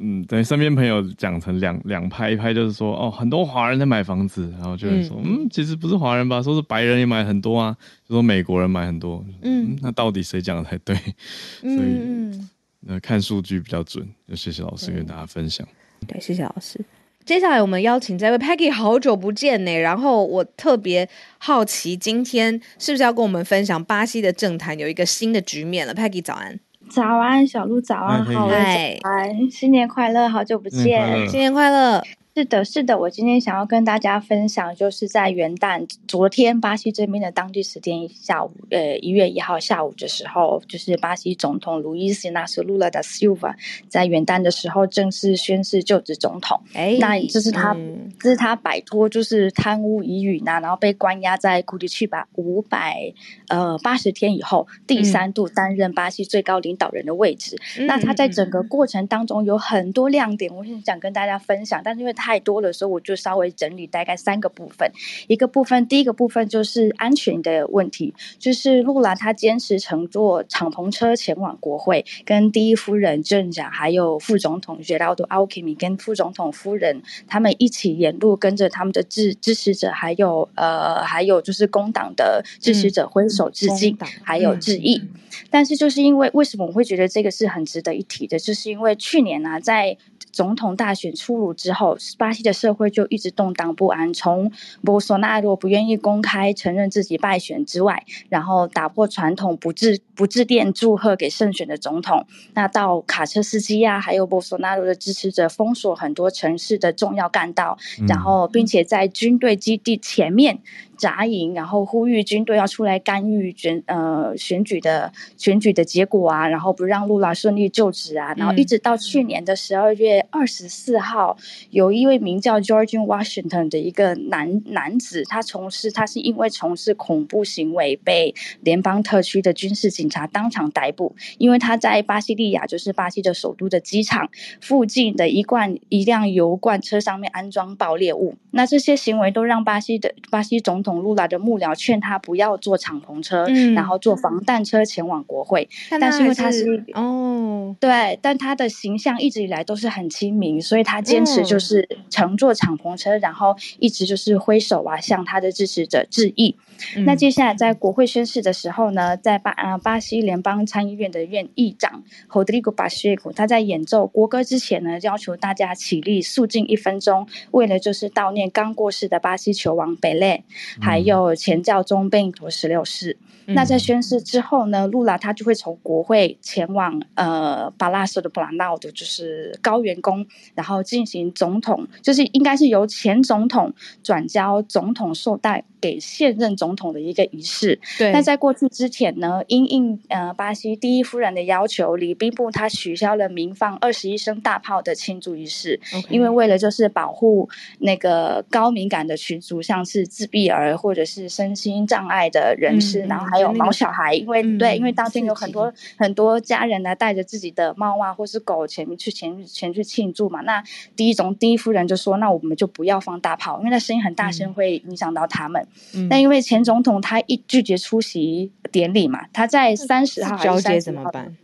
嗯，等于身边朋友讲成两两派，一派就是说，哦，很多华人在买房子，然后就会说，嗯其实不是华人吧，说是白人也买很多啊，就说美国人买很多，嗯嗯，那到底谁讲的才对？所以嗯嗯，呃，看数据比较准。就谢谢老师跟大家分享。对，谢谢老师。接下来我们邀请这位 Peggy，好久不见呢。然后我特别好奇，今天是不是要跟我们分享巴西的政坛有一个新的局面了？Peggy 早安，早安，小鹿，早安，好，嘞早安，新年快乐，好久不见。新年快乐！是的，是的，我今天想要跟大家分享，就是在元旦昨天巴西这边的当地时间下午，呃，一月一号下午的时候，就是巴西总统路易斯·纳斯卢拉的 Silva 在元旦的时候正式宣誓就职总统。哎，那这是他嗯这是他摆脱就是贪污疑云呐、然后被关押在库迪去吧五百呃八十天以后，第三度担任巴西最高领导人的位置。那他在整个过程当中有很多亮点，我很想跟大家分享，但是因为太多了，所以我就稍微整理大概三个部分。一个部分，第一个部分就是安全的问题，就是露兰她坚持乘坐敞篷车前往国会，跟第一夫人镇长还有副总统 Geraldo Alckmin 跟副总统夫人他们一起沿路跟着他们的支支持者，还有呃还有就是工党的支持者挥手致敬，还有嗯致意。但是就是因为为什么我会觉得这个是很值得一提的，就是因为去年呢、在总统大选出炉之后，巴西的社会就一直动荡不安。从博索纳罗不愿意公开承认自己败选之外，然后打破传统不致不致电祝贺给胜选的总统，那到卡车司机啊，还有博索纳罗的支持者封锁很多城市的重要干道，嗯然后并且在军队基地前面扎营，然后呼吁军队要出来干预选呃选举的选举的结果啊，然后不让露拉顺利就职啊，然后一直到去年的十二月二十四号，有一位名叫 George Washington 的一个男男子，他从事他是因为从事恐怖行为被联邦特区的军事警察当场逮捕，因为他在巴西利亚，就是巴西的首都的机场附近的一罐一辆油罐车上面安装爆裂物。那这些行为都让巴西的巴西总统露拉的幕僚劝他不要坐敞篷车，嗯然后坐防弹车前往国会。但但是因为他是哦，对，但他的形象一直以来都是很亲民，所以他坚持就嗯是乘坐敞篷车，然后一直就是挥手啊，向他的支持者致意。那嗯接下来在国会宣誓的时候呢，在巴啊巴西联邦参议院的院议长 Rodrigo Pacheco，他在演奏国歌之前呢，要求大家起立肃静一分钟，为了就是悼念刚过世的巴西球王贝勒，还有前教宗贝尼陀十六世。那在宣誓之后呢，露拉她就会从国会前往呃巴拉索的布兰纳的，就是高原宫，然后进行总统，就是应该是由前总统转交总统绶带给现任总统的一个仪式。对，那在过去之前呢，因应呃巴西第一夫人的要求，礼宾部他取消了鸣放二十一声大炮的庆祝仪式因为为了就是保护那个高敏感的群族，像是自闭儿或者是身心障碍的人士，嗯然后还有毛小孩，因为、嗯对，因为当天有很多很多家人呢带着自己的猫啊或是狗前面去前前去庆祝嘛。那第一种第一夫人就说，那我们就不要放大炮，因为那声音很大声会影响到他们。嗯那因为前总统他一拒绝出席典礼嘛，他在三十号还是交接30号怎么办？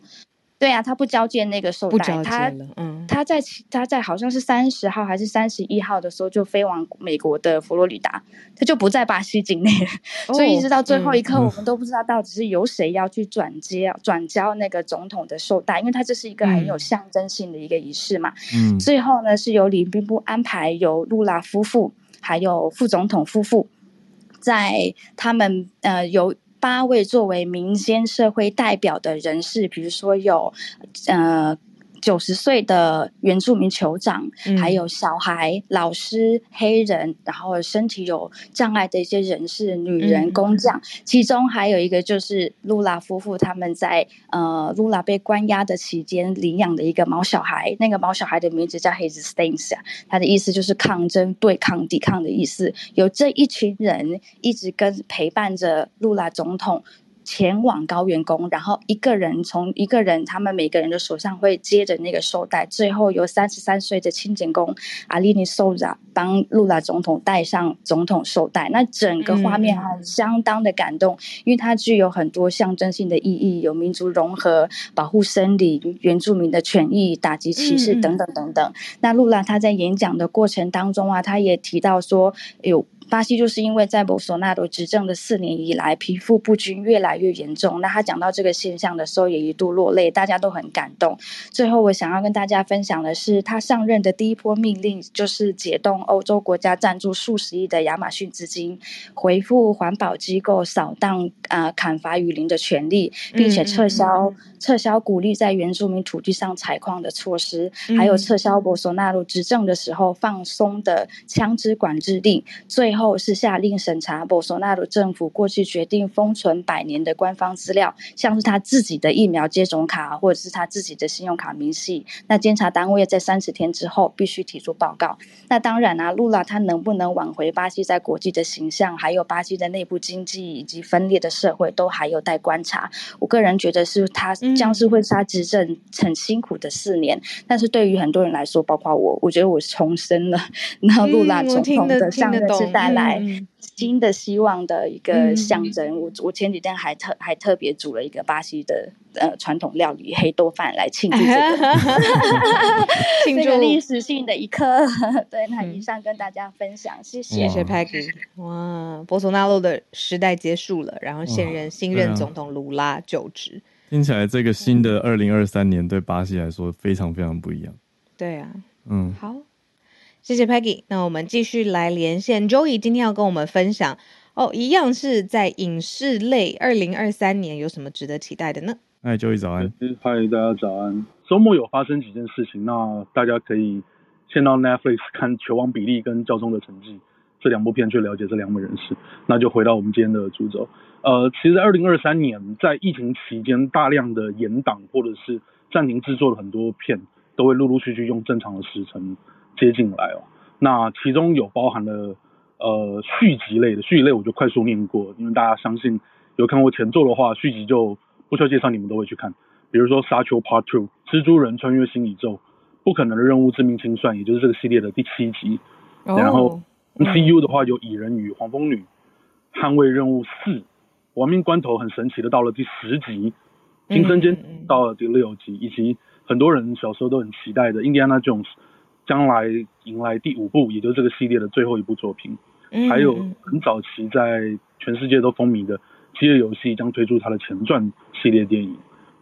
对啊，他不交接那个绶带，不交接他，嗯，他在他在好像是三十号还是三十一号的时候就飞往美国的佛罗里达，他就不在巴西境内了。所以一直到最后一刻，嗯我们都不知道到底是由谁要去转接转交那个总统的绶带，因为他这是一个很有嗯象征性的一个仪式嘛。嗯最后呢，是由礼宾部安排由露拉夫妇还有副总统夫妇，在他们呃有八位作为民间社会代表的人士，比如说有呃。九十岁的原住民酋长，还有小孩、老师、黑人，然后身体有障碍的一些人士、女人、工匠，其中还有一个就是露拉夫妇他们在呃露拉被关押的期间领养的一个毛小孩，那个毛小孩的名字叫 His Stains 啊，他的意思就是抗争、对抗、抵抗的意思。有这一群人一直跟陪伴着露拉总统。前往高原宫，然后一个人从一个人，他们每个人的手上会接着那个绶带，最后由三十三岁的清简公阿利尼苏扎帮露拉总统戴上总统绶带。那整个画面还相当的感动，因为它具有很多象征性的意义，有民族融合、保护森林、原住民的权益、打击歧视等等等等。那露拉他在演讲的过程当中啊，他也提到说有。巴西就是因为在博索纳罗执政的四年以来，皮肤不均越来越严重。那他讲到这个现象的时候，也一度落泪，大家都很感动。最后，我想要跟大家分享的是，他上任的第一波命令就是解冻欧洲国家赞助数十亿的亚马逊资金，回复环保机构扫荡啊砍伐雨林的权利，并且撤销撤销鼓励在原住民土地上采矿的措施，还有撤销博索纳罗执政的时候放松的枪支管制令。最后是下令审查博索纳罗政府过去决定封存百年的官方资料，像是他自己的疫苗接种卡或者是他自己的信用卡明细。那监察单位在三十天之后必须提出报告。那当然啊，露拉他能不能挽回巴西在国际的形象，还有巴西的内部经济以及分裂的社会，都还有待观察。我个人觉得是他将是会是他执政很辛苦的四年，但是对于很多人来说，包括我，我觉得我重生了。然后露拉总统的上任是带。来新的希望的一个象征。我我前几天还特还特别煮了一个巴西的呃传统料理黑豆饭来庆祝这个 庆祝历史性的一刻。对，那以上跟大家分享，谢谢，谢谢 Peggy。哇，博索纳洛的时代结束了，然后现任新任总统卢拉就职。听起来这个新的二零二三年对巴西来说非常非常不一样。对啊，嗯，好。谢谢 Peggy，那我们继续来连线 Joey，今天要跟我们分享哦，一样是在影视类，二零二三年有什么值得期待的呢？嗨，Joey 早安，嗨，大家早安。周末有发生几件事情，那大家可以先到 Netflix 看《球王比利》跟《教宗的成绩》这两部片去了解这两位人士。那就回到我们今天的主轴，呃，其实二零二三年在疫情期间，大量的延档或者是暂停制作的很多片，都会陆陆续续用正常的时程。接进来哦，那其中有包含了呃续集类的，续集类我就快速念过，因为大家相信有看过前作的话，续集就不需要介绍，你们都会去看。比如说《沙丘 Part Two》，蜘蛛人穿越新宇宙，不可能的任务致命清算，也就是这个系列的第七集。然后 MCU 的话有《蚁人与黄蜂女》，《捍卫任务四》，亡命关头很神奇的到了第十集，《金生间》到了第六集，以及很多人小时候都很期待的《印第安纳 Jones》。将来迎来第五部，也就是这个系列的最后一部作品。嗯，还有很早期在全世界都风靡的《饥饿游戏》将推出它的前传系列电影。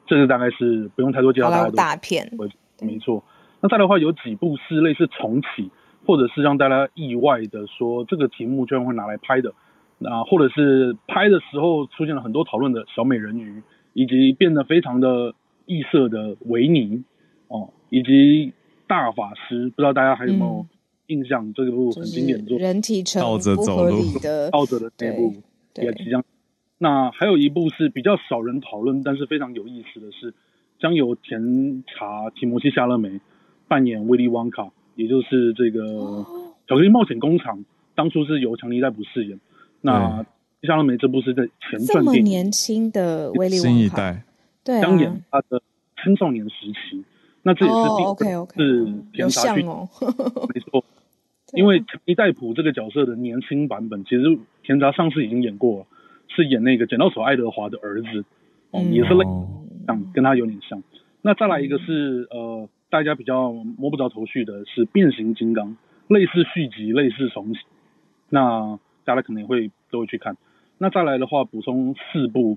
这个大概是不用太多介绍，大家都大片。没错。那再的话，有几部是类似重启，或者是让大家意外的说这个题目居然会拿来拍的。那或者是拍的时候出现了很多讨论的小美人鱼，以及变得非常的异色的维尼哦，以及。大法师，不知道大家还有没有印象？这部很经典的作，人体成倒着走路的，倒着的那部也即将。那还有一部是比较少人讨论，但是非常有意思的是，将由甜茶提摩西夏勒梅扮演威利旺卡，也就是这个巧克力冒险工厂，当初是由强尼戴普饰演。那夏勒梅这部是在前传电影，年轻的威利新一代，对，将演他的青少年时期。那这也是第是甜茶去，没错，因为强尼戴普这个角色的年轻版本，其实甜茶上次已经演过了，是演那个剪刀手爱德华的儿子，哦，也是类像跟他有点像。那再来一个是呃，大家比较摸不着头绪的是变形金刚，类似续集，类似重启，那大家可能会都会去看。那再来的话，补充四部。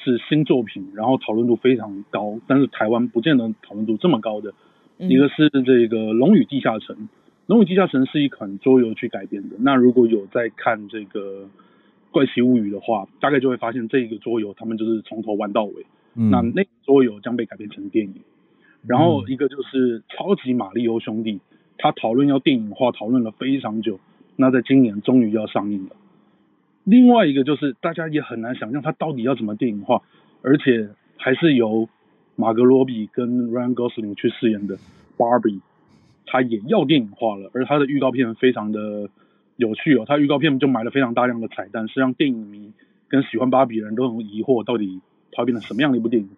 是新作品，然后讨论度非常高，但是台湾不见得讨论度这么高的。一个是这个《龙与地下城》，《龙与地下城》是一款桌游去改编的。那如果有在看这个怪奇物语的话，大概就会发现这一个桌游他们就是从头玩到尾。嗯那那个桌游将被改编成电影。然后一个就是超级马里欧兄弟，他讨论要电影化，讨论了非常久，那在今年终于要上映了。另外一个就是大家也很难想象他到底要怎么电影化，而且还是由马格罗比跟 Ryan Gosling 去饰演的 Barbie，他也要电影化了，而他的预告片非常的有趣哦，他预告片就埋了非常大量的彩蛋，是让电影迷跟喜欢芭比的人都很疑惑，到底它会变成什么样的一部电影。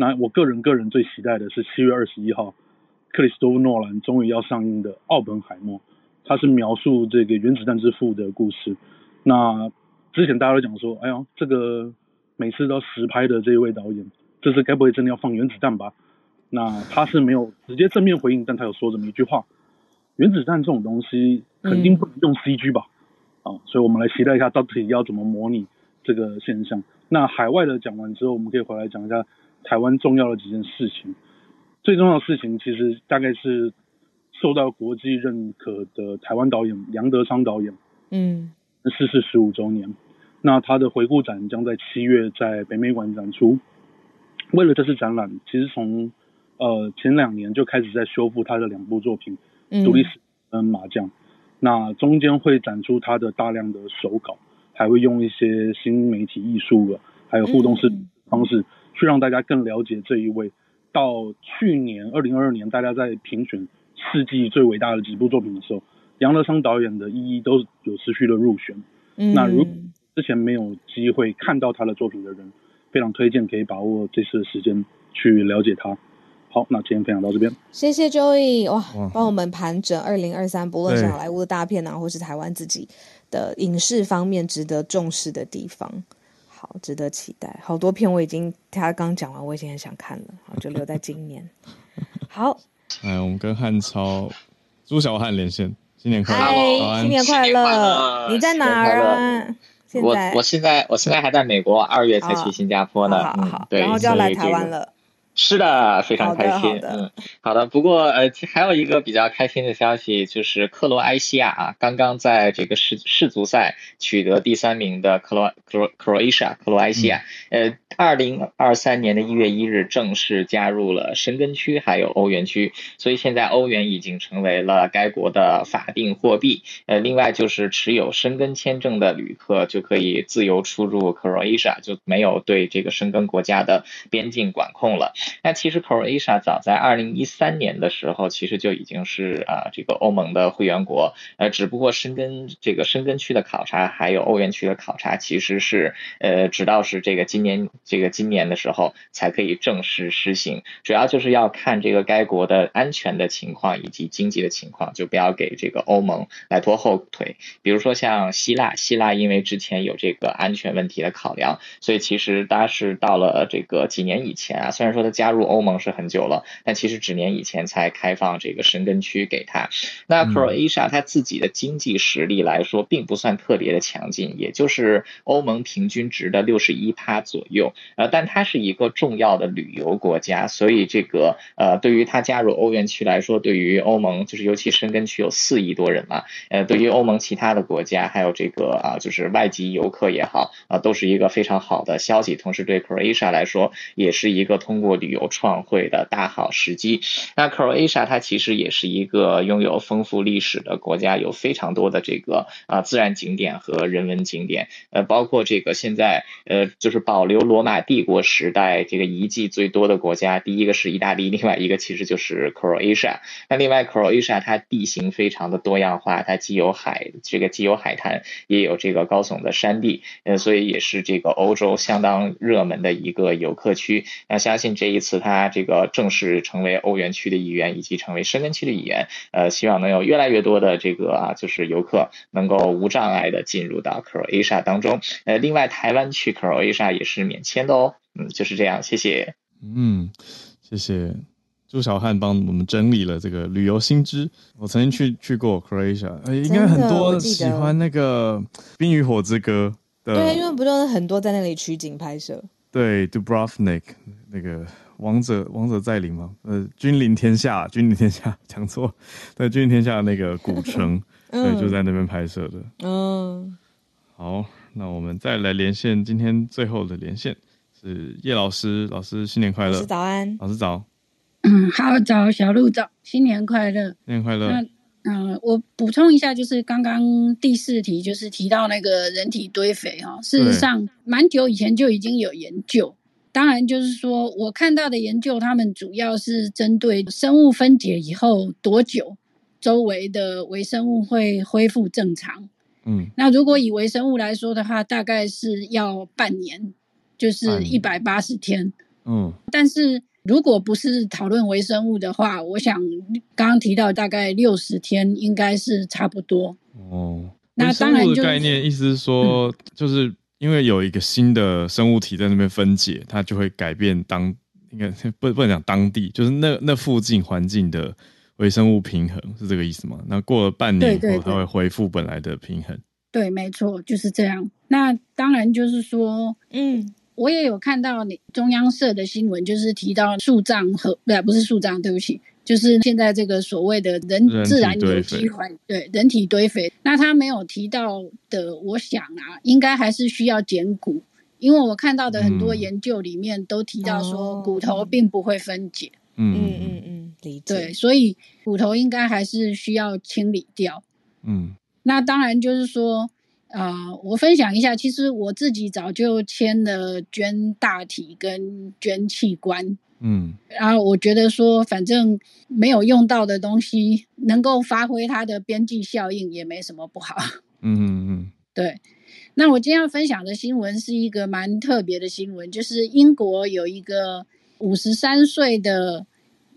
那我个人个人最期待的是七月二十一号，克里斯多夫诺兰终于要上映的《奥本海默》，它是描述这个原子弹之父的故事。那之前大家都讲说，哎呀，这个每次都实拍的这一位导演，这次该不会真的要放原子弹吧？那他是没有直接正面回应，但他有说这么一句话：原子弹这种东西肯定不能用 CG 吧？啊，所以我们来期待一下到底要怎么模拟这个现象。那海外的讲完之后，我们可以回来讲一下台湾重要的几件事情。最重要的事情其实大概是受到国际认可的台湾导演杨德昌导演嗯逝世十五周年。那他的回顾展将在七月在北美馆展出。为了这次展览，其实从呃前两年就开始在修复他的两部作品嗯《独立史》跟《麻将》，那中间会展出他的大量的手稿，还会用一些新媒体艺术的，还有互动式嗯方式，去让大家更了解这一位。到去年二零二二年，大家在评选世纪最伟大的几部作品的时候，杨德昌导演的一一都有持续的入选。嗯那如之前没有机会看到他的作品的人，非常推荐可以把握这次的时间去了解他。好，那今天分享到这边。谢谢 Joey 哇哇，帮我们盘整二零二三，不论是好莱坞的大片啊，或是台湾自己的影视方面值得重视的地方。好，值得期待。好多片我已经他刚讲完，我已经很想看了，好就留在今年。好，哎，我们跟汉超、朱小汉连线，新年快乐，新年快新年快乐！你在哪儿啊？现我在我现在我现在还在美国，二月才去新加坡呢。好好好嗯，对，然后就要来。台湾了。是的，非常开心。嗯，好的。不过呃，还有一个比较开心的消息，就是克罗埃西亚啊，刚刚在这个世世足赛取得第三名的克罗克罗克罗埃西亚克罗埃西亚，呃，二零二三年的一月一日正式加入了申根区还有欧元区，所以现在欧元已经成为了该国的法定货币。呃，另外就是持有申根签证的旅客就可以自由出入 Croatia，就没有对这个申根国家的边境管控了。那其实 Croatia 早在二零一三年的时候，其实就已经是啊这个欧盟的会员国，呃，只不过申根这个申根区的考察还有欧元区的考察，其实是呃直到是这个今年这个今年的时候才可以正式实行，主要就是要看这个该国的安全的情况以及经济的情况，就不要给这个欧盟来拖后腿。比如说像希腊，希腊因为之前有这个安全问题的考量，所以其实它是到了这个几年以前啊，虽然说它加入欧盟是很久了，但其实几年以前才开放这个申根区给他。那嗯 Croatia 它自己的经济实力来说，并不算特别的强劲，也就是欧盟平均值的六十一趴左右。呃，但它是一个重要的旅游国家，所以这个呃，对于它加入欧元区来说，对于欧盟就是尤其申根区有四亿多人嘛，呃，对于欧盟其他的国家，还有这个啊，就是外籍游客也好啊，都是一个非常好的消息。同时，对 Croatia 来说，也是一个通过旅旅游创汇的大好时机。那 Croatia 它其实也是一个拥有丰富历史的国家，有非常多的这个啊自然景点和人文景点，呃，包括这个现在呃就是保留罗马帝国时代这个遗迹最多的国家，第一个是意大利，另外一个其实就是 Croatia。那另外 Croatia 它地形非常的多样化，它既有海这个既有海滩，也有这个高耸的山地，呃，所以也是这个欧洲相当热门的一个游客区。那相信这一次它这个正式成为欧元区的一员，以及成为申根区的一员，呃，希望能有越来越多的这个啊，就是游客能够无障碍的进入到 Croatia 当中。呃，另外台湾去 Croatia 也是免签的哦。嗯，就是这样，谢谢。嗯，谢谢朱小汉帮我们整理了这个旅游新知。我曾经去去过 Croatia，呃，应该很多我记得喜欢那个《冰与火之歌》的，对，因为不就是很多在那里取景拍摄。对 Dubrovnik 那个王者王者在临嘛，呃，君临天下，君临天下 讲错，对，君临天下那个古城，对，嗯就在那边拍摄的。嗯，好，那我们再来连线，今天最后的连线是叶老师，老师新年快乐，老师早安，老师早，嗯，好早，小鹿早，新年快乐，新年快乐。那嗯、我补充一下，就是刚刚第四题就是提到那个人体堆肥哈、事实上蛮久以前就已经有研究。当然，就是说我看到的研究，他们主要是针对生物分解以后多久，周围的微生物会恢复正常。嗯那如果以微生物来说的话，大概是要半年，就是一百八十天。嗯但是如果不是讨论微生物的话，我想刚刚提到大概六十天应该是差不多。哦，那微生物的当然就是概念，意思是说，就是因为有一个新的生物体在那边分解，它就会改变当应该不不能讲当地，就是那那附近环境的微生物平衡，是这个意思吗？那过了半年以后，它会恢复本来的平衡。对，没错，就是这样。那当然就是说，嗯我也有看到你中央社的新闻，就是提到树葬和不不是树葬，对不起，就是现在这个所谓的人自然有机环对人体堆肥。那他没有提到的，我想啊，应该还是需要减骨，因为我看到的很多嗯研究里面都提到说哦骨头并不会分解，嗯嗯嗯嗯，理解。对，所以骨头应该还是需要清理掉。嗯那当然就是说，呃，我分享一下，其实我自己早就签了捐大体跟捐器官，嗯。然后我觉得说，反正没有用到的东西，能够发挥它的边际效应也没什么不好。嗯嗯嗯。对，那我今天要分享的新闻是一个蛮特别的新闻，就是英国有一个五十三岁的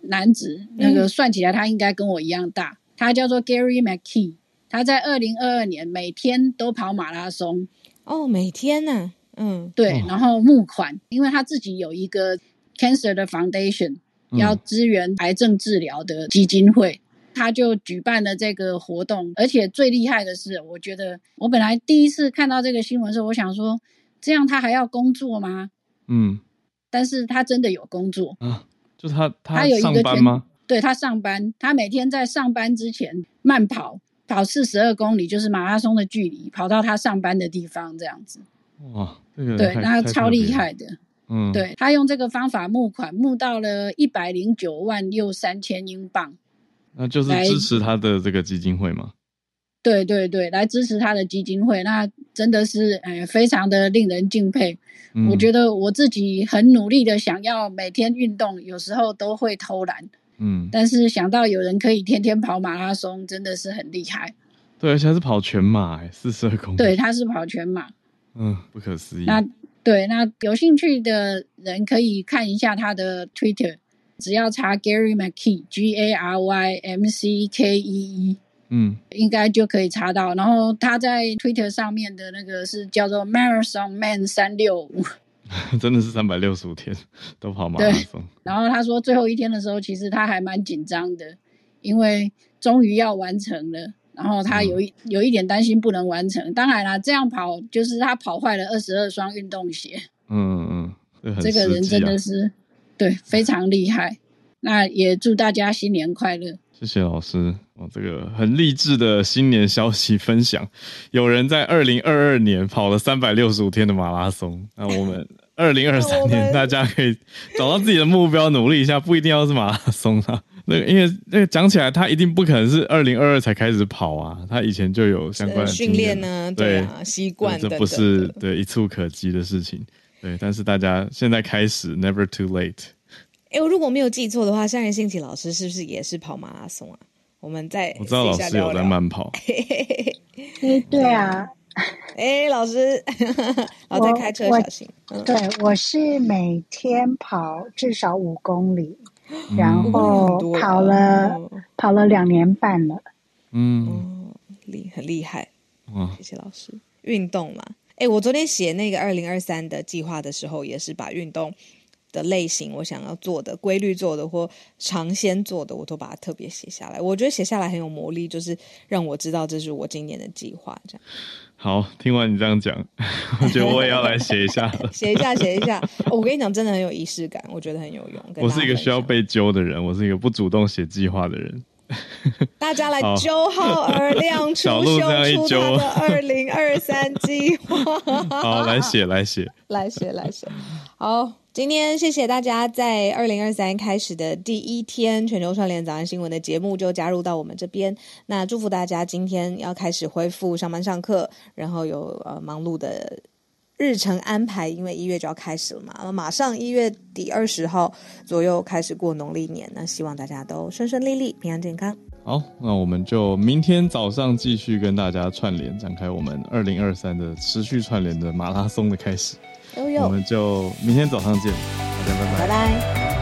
男子，那个算起来他应该跟我一样大，他叫做 Gary McKee，他在二零二二年每天都跑马拉松，哦，每天呢、嗯。对，哦然后募款，因为他自己有一个 cancer 的 foundation，嗯。要支援癌症治疗的基金会，他就举办了这个活动。而且最厉害的是，我觉得我本来第一次看到这个新闻的时候，我想说，这样他还要工作吗？嗯。但是他真的有工作，啊，就他他有一个全上班吗？对他上班，他每天在上班之前慢跑，跑四十二公里，就是马拉松的距离，跑到他上班的地方，这样子。哇，这个对，那超厉。害的。嗯，对他用这个方法募款，募到了一百零九万又三千英镑。那就是支持他的这个基金会嘛。对对对，来支持他的基金会，那真的是呃非常的令人敬佩。嗯我觉得我自己很努力的想要每天运动，有时候都会偷懒，嗯，但是想到有人可以天天跑马拉松，真的是很厉害。对，而且还是跑全马，哎，四十二公里。对，，他是跑全马。嗯，不可思议。那对，那有兴趣的人可以看一下他的 Twitter，只要查 Gary McKee，G A R Y M C K E E，嗯应该就可以查到。然后他在 Twitter 上面的那个是叫做 Marathon Man 三六五，真的是三百六十五天都跑马拉松。然后他说最后一天的时候，其实他还蛮紧张的，因为终于要完成了。然后他有一、有一点担心不能完成，当然啦，这样跑就是他跑坏了二十二双运动鞋，嗯嗯，这个人真的是对非常厉害。那也祝大家新年快乐。谢谢老师，哦，这个很励志的新年消息分享。有人在二零二二年跑了三百六十五天的马拉松，那我们二零二三年大家可以找到自己的目标，努力一下，不一定要是马拉松啊。那个，因为那个讲起来，他一定不可能是二零二二才开始跑啊，他以前就有相关呃的训练呢，对啊，习惯这不是对一触可及的事情。对，但是大家现在开始，never too late。哎，我如果没有记错的话，向仁信奇老师是不是也是跑马拉松啊？我们在我知道老师有在慢跑，哎，对啊，哎，老师，我，在我开车我小心。嗯，对，我是每天跑至少五公里，然后跑了了跑了两年半了。嗯，哦，厉很厉害，哇，谢谢老师。运动嘛，哎，我昨天写那个二零二三的计划的时候，也是把运动的类型，我想要做的、规律做的或尝鲜做的，我都把它特别写下来。我觉得写下来很有魔力，就是让我知道这是我今年的计划。这样好，听完你这样讲，我觉得我也要来写一下了。写一下，写一下。哦我跟你讲，真的很有仪式感，我觉得很有用。我是一个需要被揪的人，我是一个不主动写计划的人。大家来揪号而亮，出秀出他的二零二三计划。好，来写，来写，来写，来写。好，今天谢谢大家在二零二三开始的第一天全球串联早安新闻的节目就加入到我们这边。那祝福大家今天要开始恢复上班上课，然后有呃忙碌的。日程安排，因为一月就要开始了嘛，马上一月底二十号左右开始过农历年，那希望大家都顺顺利利、平安健康。好，那我们就明天早上继续跟大家串联，展开我们二零二三的持续串联的马拉松的开始。我们就明天早上见，大家拜拜，拜拜。